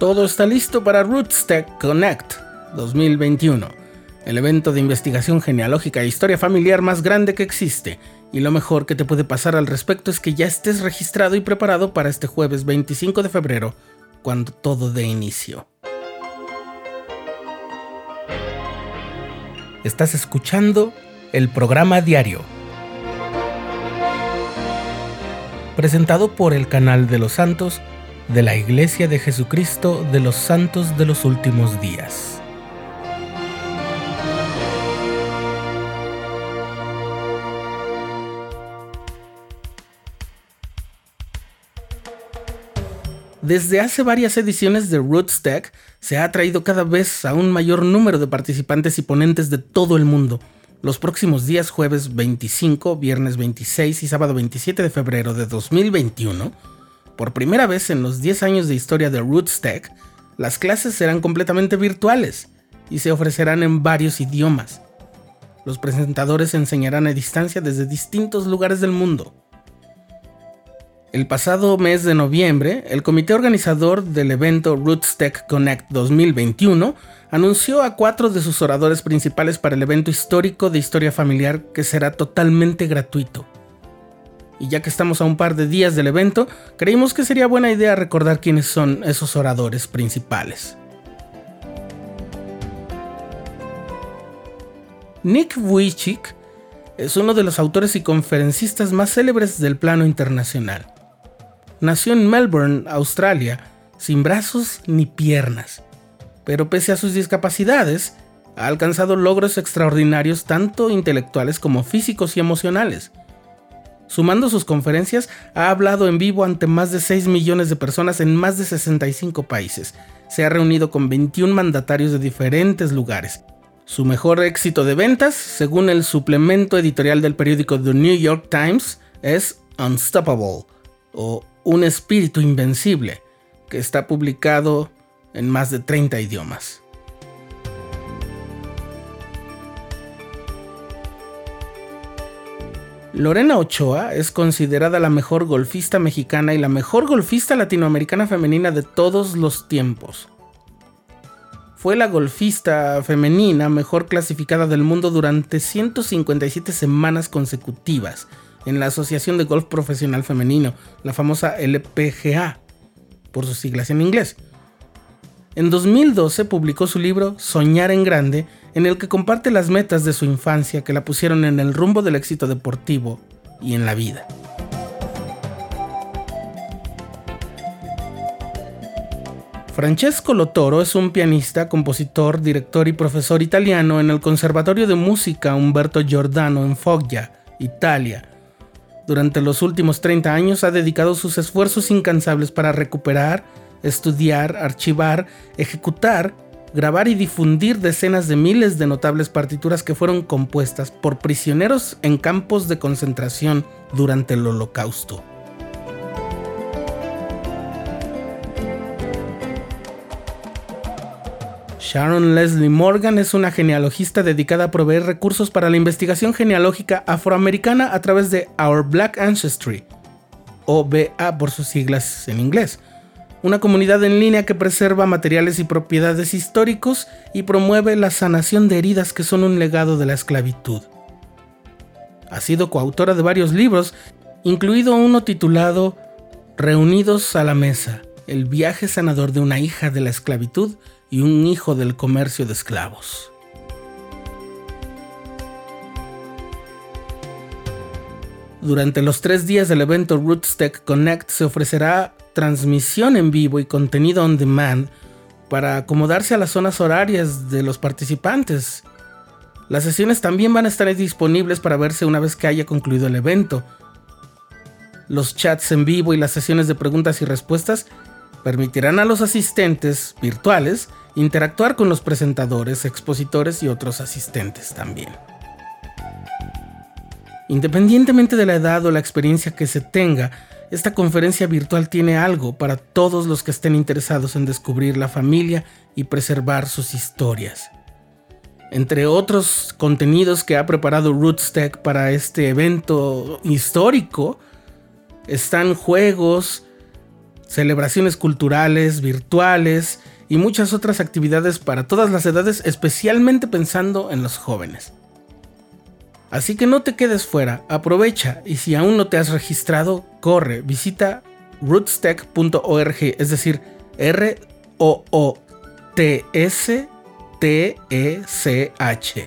Todo está listo para Rootstech Connect 2021, el evento de investigación genealógica e historia familiar más grande que existe. Y lo mejor que te puede pasar al respecto es que ya estés registrado y preparado para este jueves 25 de febrero, cuando todo dé inicio. Estás escuchando el programa diario, presentado por el canal de los santos de la Iglesia de Jesucristo de los Santos de los Últimos Días. Desde hace varias ediciones de Rootstack se ha atraído cada vez a un mayor número de participantes y ponentes de todo el mundo. Los próximos días jueves 25, viernes 26 y sábado 27 de febrero de 2021, por primera vez en los 10 años de historia de Rootstack, las clases serán completamente virtuales y se ofrecerán en varios idiomas. Los presentadores enseñarán a distancia desde distintos lugares del mundo. El pasado mes de noviembre, el comité organizador del evento Rootstech Connect 2021 anunció a cuatro de sus oradores principales para el evento histórico de historia familiar que será totalmente gratuito. Y ya que estamos a un par de días del evento, creímos que sería buena idea recordar quiénes son esos oradores principales. Nick Vujicic es uno de los autores y conferencistas más célebres del plano internacional. Nació en Melbourne, Australia, sin brazos ni piernas, pero pese a sus discapacidades, ha alcanzado logros extraordinarios tanto intelectuales como físicos y emocionales. Sumando sus conferencias, ha hablado en vivo ante más de 6 millones de personas en más de 65 países. Se ha reunido con 21 mandatarios de diferentes lugares. Su mejor éxito de ventas, según el suplemento editorial del periódico The New York Times, es Unstoppable, o un espíritu invencible, que está publicado en más de 30 idiomas. Lorena Ochoa es considerada la mejor golfista mexicana y la mejor golfista latinoamericana femenina de todos los tiempos. Fue la golfista femenina mejor clasificada del mundo durante 157 semanas consecutivas en la Asociación de Golf Profesional Femenino, la famosa LPGA, por sus siglas en inglés. En 2012 publicó su libro Soñar en Grande, en el que comparte las metas de su infancia que la pusieron en el rumbo del éxito deportivo y en la vida. Francesco Lotoro es un pianista, compositor, director y profesor italiano en el Conservatorio de Música Umberto Giordano en Foggia, Italia, durante los últimos 30 años ha dedicado sus esfuerzos incansables para recuperar, estudiar, archivar, ejecutar, grabar y difundir decenas de miles de notables partituras que fueron compuestas por prisioneros en campos de concentración durante el Holocausto. Sharon Leslie Morgan es una genealogista dedicada a proveer recursos para la investigación genealógica afroamericana a través de Our Black Ancestry, o BA por sus siglas en inglés, una comunidad en línea que preserva materiales y propiedades históricos y promueve la sanación de heridas que son un legado de la esclavitud. Ha sido coautora de varios libros, incluido uno titulado Reunidos a la Mesa, el viaje sanador de una hija de la esclavitud y un hijo del comercio de esclavos. Durante los tres días del evento Rootstech Connect se ofrecerá transmisión en vivo y contenido on demand para acomodarse a las zonas horarias de los participantes. Las sesiones también van a estar disponibles para verse una vez que haya concluido el evento. Los chats en vivo y las sesiones de preguntas y respuestas permitirán a los asistentes virtuales interactuar con los presentadores, expositores y otros asistentes también. Independientemente de la edad o la experiencia que se tenga, esta conferencia virtual tiene algo para todos los que estén interesados en descubrir la familia y preservar sus historias. Entre otros contenidos que ha preparado Rootstech para este evento histórico, están juegos, celebraciones culturales, virtuales y muchas otras actividades para todas las edades, especialmente pensando en los jóvenes. Así que no te quedes fuera, aprovecha y si aún no te has registrado, corre, visita rootstech.org, es decir, R O O T S T E C H.org.